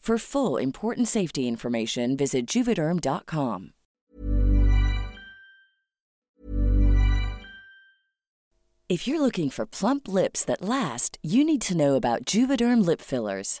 For full important safety information, visit juvederm.com. If you're looking for plump lips that last, you need to know about Juvederm lip fillers.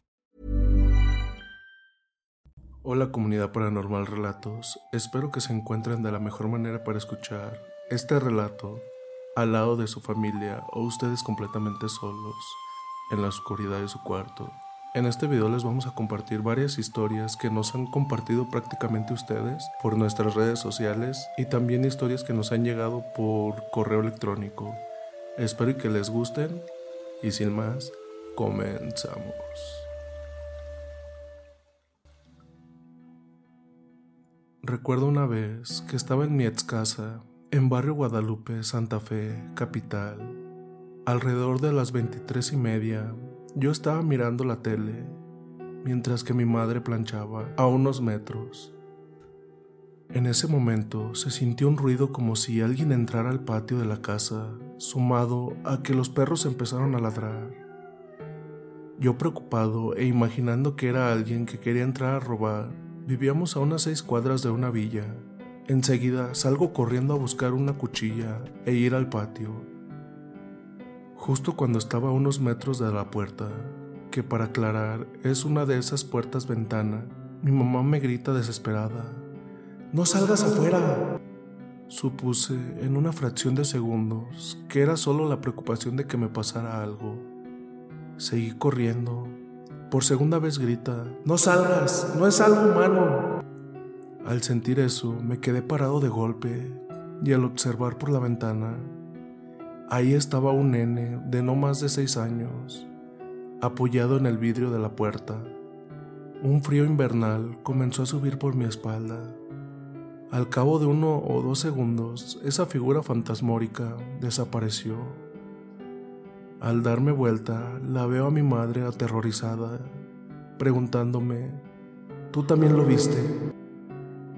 Hola comunidad paranormal relatos, espero que se encuentren de la mejor manera para escuchar este relato al lado de su familia o ustedes completamente solos en la oscuridad de su cuarto. En este video les vamos a compartir varias historias que nos han compartido prácticamente ustedes por nuestras redes sociales y también historias que nos han llegado por correo electrónico. Espero que les gusten y sin más, comenzamos. Recuerdo una vez que estaba en mi ex casa, en barrio Guadalupe, Santa Fe, capital. Alrededor de las 23 y media, yo estaba mirando la tele, mientras que mi madre planchaba a unos metros. En ese momento se sintió un ruido como si alguien entrara al patio de la casa, sumado a que los perros empezaron a ladrar. Yo preocupado e imaginando que era alguien que quería entrar a robar, vivíamos a unas seis cuadras de una villa. Enseguida salgo corriendo a buscar una cuchilla e ir al patio. Justo cuando estaba a unos metros de la puerta, que para aclarar es una de esas puertas ventana, mi mamá me grita desesperada. ¡No salgas afuera! Supuse en una fracción de segundos que era solo la preocupación de que me pasara algo. Seguí corriendo. Por segunda vez grita, No salgas, no es algo humano. Al sentir eso, me quedé parado de golpe y al observar por la ventana, ahí estaba un nene de no más de seis años, apoyado en el vidrio de la puerta. Un frío invernal comenzó a subir por mi espalda. Al cabo de uno o dos segundos, esa figura fantasmórica desapareció. Al darme vuelta, la veo a mi madre aterrorizada, preguntándome, ¿tú también lo viste?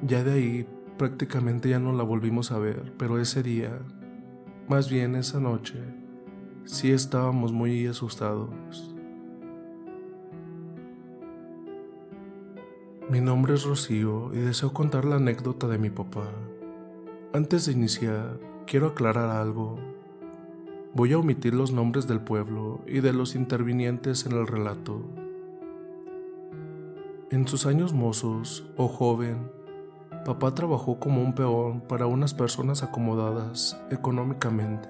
Ya de ahí prácticamente ya no la volvimos a ver, pero ese día, más bien esa noche, sí estábamos muy asustados. Mi nombre es Rocío y deseo contar la anécdota de mi papá. Antes de iniciar, quiero aclarar algo Voy a omitir los nombres del pueblo y de los intervinientes en el relato. En sus años mozos o joven, papá trabajó como un peón para unas personas acomodadas económicamente.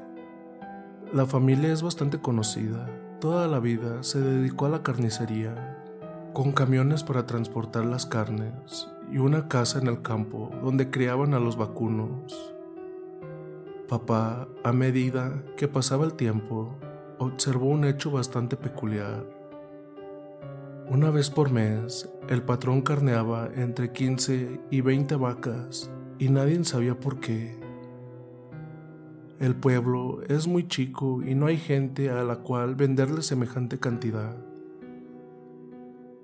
La familia es bastante conocida. Toda la vida se dedicó a la carnicería, con camiones para transportar las carnes y una casa en el campo donde criaban a los vacunos. Papá, a medida que pasaba el tiempo, observó un hecho bastante peculiar. Una vez por mes, el patrón carneaba entre 15 y 20 vacas y nadie sabía por qué. El pueblo es muy chico y no hay gente a la cual venderle semejante cantidad.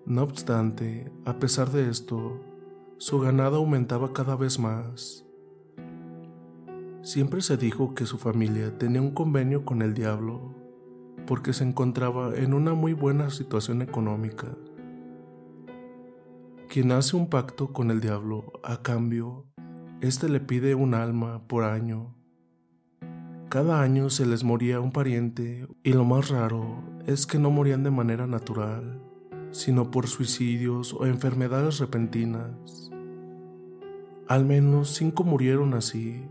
No obstante, a pesar de esto, su ganado aumentaba cada vez más. Siempre se dijo que su familia tenía un convenio con el diablo porque se encontraba en una muy buena situación económica. Quien hace un pacto con el diablo, a cambio, éste le pide un alma por año. Cada año se les moría un pariente y lo más raro es que no morían de manera natural, sino por suicidios o enfermedades repentinas. Al menos cinco murieron así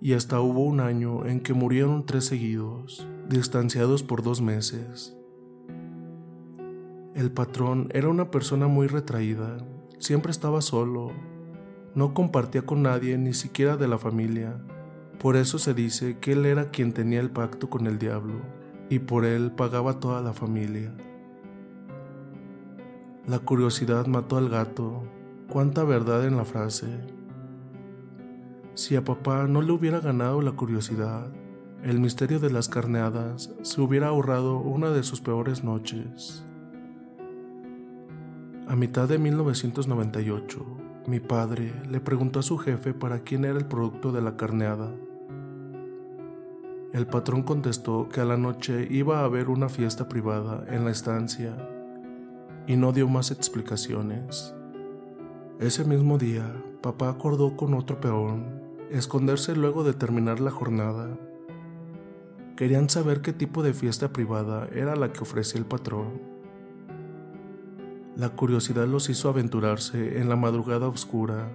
y hasta hubo un año en que murieron tres seguidos, distanciados por dos meses. El patrón era una persona muy retraída, siempre estaba solo, no compartía con nadie, ni siquiera de la familia. Por eso se dice que él era quien tenía el pacto con el diablo, y por él pagaba toda la familia. La curiosidad mató al gato. Cuánta verdad en la frase. Si a papá no le hubiera ganado la curiosidad, el misterio de las carneadas se hubiera ahorrado una de sus peores noches. A mitad de 1998, mi padre le preguntó a su jefe para quién era el producto de la carneada. El patrón contestó que a la noche iba a haber una fiesta privada en la estancia y no dio más explicaciones. Ese mismo día, papá acordó con otro peón esconderse luego de terminar la jornada. Querían saber qué tipo de fiesta privada era la que ofrecía el patrón. La curiosidad los hizo aventurarse en la madrugada oscura,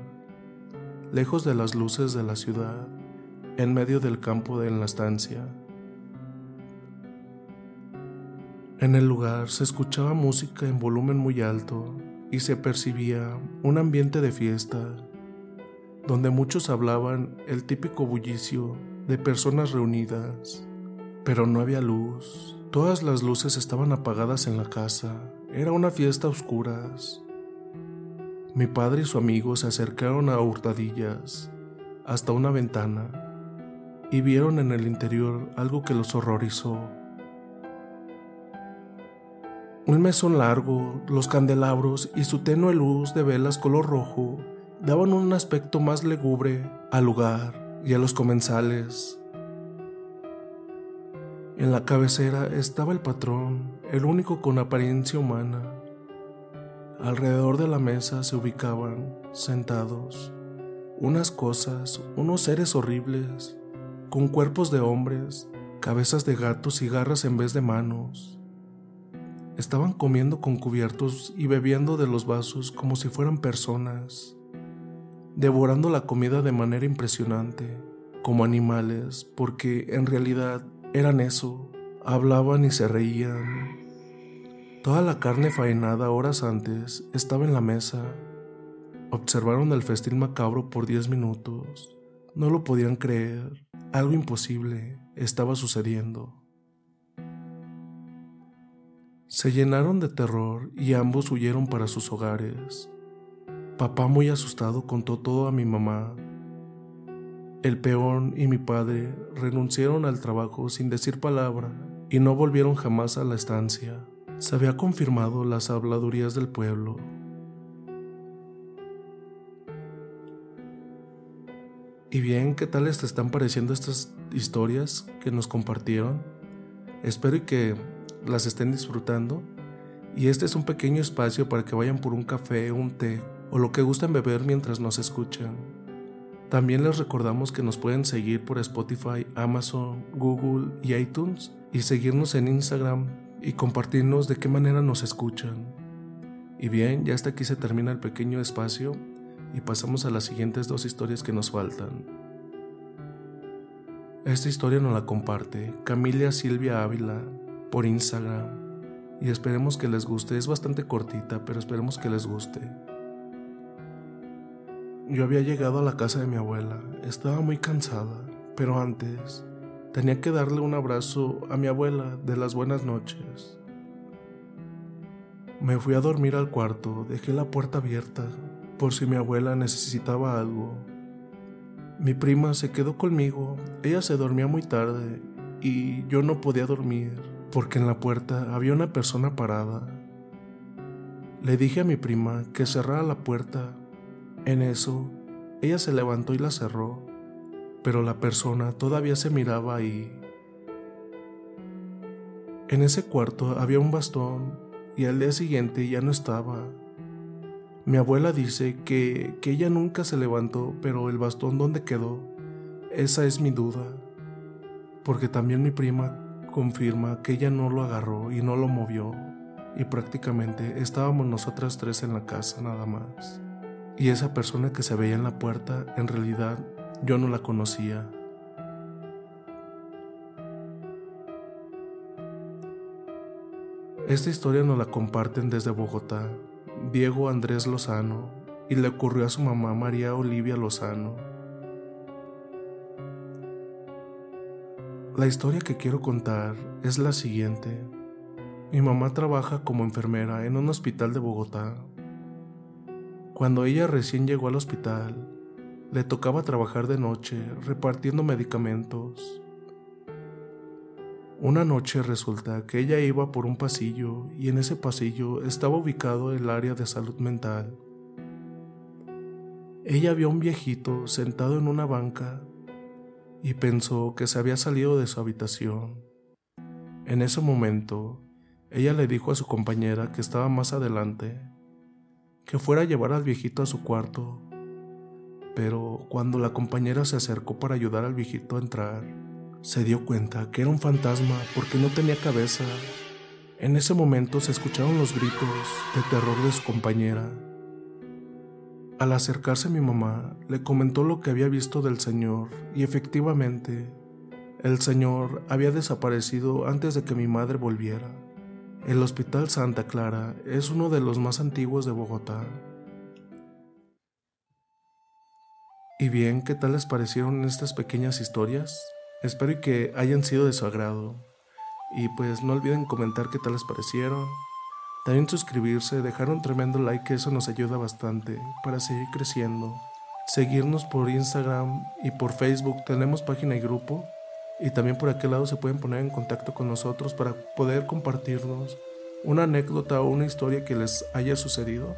lejos de las luces de la ciudad, en medio del campo de la estancia. En el lugar se escuchaba música en volumen muy alto y se percibía un ambiente de fiesta donde muchos hablaban el típico bullicio de personas reunidas, pero no había luz. Todas las luces estaban apagadas en la casa. Era una fiesta a oscuras. Mi padre y su amigo se acercaron a hurtadillas hasta una ventana y vieron en el interior algo que los horrorizó. Un mesón largo, los candelabros y su tenue luz de velas color rojo daban un aspecto más lúgubre al lugar y a los comensales. En la cabecera estaba el patrón, el único con apariencia humana. Alrededor de la mesa se ubicaban, sentados, unas cosas, unos seres horribles, con cuerpos de hombres, cabezas de gatos y garras en vez de manos. Estaban comiendo con cubiertos y bebiendo de los vasos como si fueran personas, devorando la comida de manera impresionante, como animales, porque en realidad eran eso, hablaban y se reían. Toda la carne faenada horas antes estaba en la mesa. Observaron el festín macabro por diez minutos. No lo podían creer. Algo imposible estaba sucediendo. Se llenaron de terror y ambos huyeron para sus hogares. Papá muy asustado contó todo a mi mamá. El peón y mi padre renunciaron al trabajo sin decir palabra y no volvieron jamás a la estancia. Se había confirmado las habladurías del pueblo. Y bien, ¿qué tal les están pareciendo estas historias que nos compartieron? Espero que las estén disfrutando. Y este es un pequeño espacio para que vayan por un café, un té o lo que gusten beber mientras nos escuchan. También les recordamos que nos pueden seguir por Spotify, Amazon, Google y iTunes y seguirnos en Instagram y compartirnos de qué manera nos escuchan. Y bien, ya hasta aquí se termina el pequeño espacio y pasamos a las siguientes dos historias que nos faltan. Esta historia nos la comparte Camilia Silvia Ávila por Instagram y esperemos que les guste. Es bastante cortita, pero esperemos que les guste. Yo había llegado a la casa de mi abuela, estaba muy cansada, pero antes tenía que darle un abrazo a mi abuela de las buenas noches. Me fui a dormir al cuarto, dejé la puerta abierta por si mi abuela necesitaba algo. Mi prima se quedó conmigo, ella se dormía muy tarde y yo no podía dormir porque en la puerta había una persona parada. Le dije a mi prima que cerrara la puerta. En eso, ella se levantó y la cerró, pero la persona todavía se miraba ahí. En ese cuarto había un bastón y al día siguiente ya no estaba. Mi abuela dice que, que ella nunca se levantó, pero el bastón donde quedó, esa es mi duda, porque también mi prima confirma que ella no lo agarró y no lo movió, y prácticamente estábamos nosotras tres en la casa nada más. Y esa persona que se veía en la puerta, en realidad yo no la conocía. Esta historia nos la comparten desde Bogotá, Diego Andrés Lozano, y le ocurrió a su mamá María Olivia Lozano. La historia que quiero contar es la siguiente. Mi mamá trabaja como enfermera en un hospital de Bogotá. Cuando ella recién llegó al hospital, le tocaba trabajar de noche repartiendo medicamentos. Una noche resulta que ella iba por un pasillo y en ese pasillo estaba ubicado el área de salud mental. Ella vio a un viejito sentado en una banca y pensó que se había salido de su habitación. En ese momento, ella le dijo a su compañera que estaba más adelante que fuera a llevar al viejito a su cuarto, pero cuando la compañera se acercó para ayudar al viejito a entrar, se dio cuenta que era un fantasma porque no tenía cabeza. En ese momento se escucharon los gritos de terror de su compañera al acercarse mi mamá, le comentó lo que había visto del señor y efectivamente, el señor había desaparecido antes de que mi madre volviera. El Hospital Santa Clara es uno de los más antiguos de Bogotá. Y bien, ¿qué tal les parecieron estas pequeñas historias? Espero que hayan sido de su agrado. Y pues no olviden comentar qué tal les parecieron, también suscribirse, dejar un tremendo like, que eso nos ayuda bastante para seguir creciendo. Seguirnos por Instagram y por Facebook, tenemos página y grupo. Y también por aquel lado se pueden poner en contacto con nosotros para poder compartirnos una anécdota o una historia que les haya sucedido.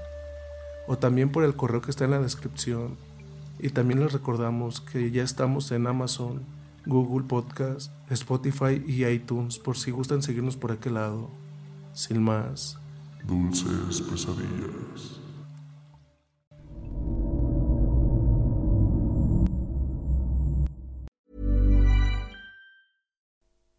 O también por el correo que está en la descripción. Y también les recordamos que ya estamos en Amazon, Google Podcast, Spotify y iTunes por si gustan seguirnos por aquel lado. Sin más, dulces pesadillas.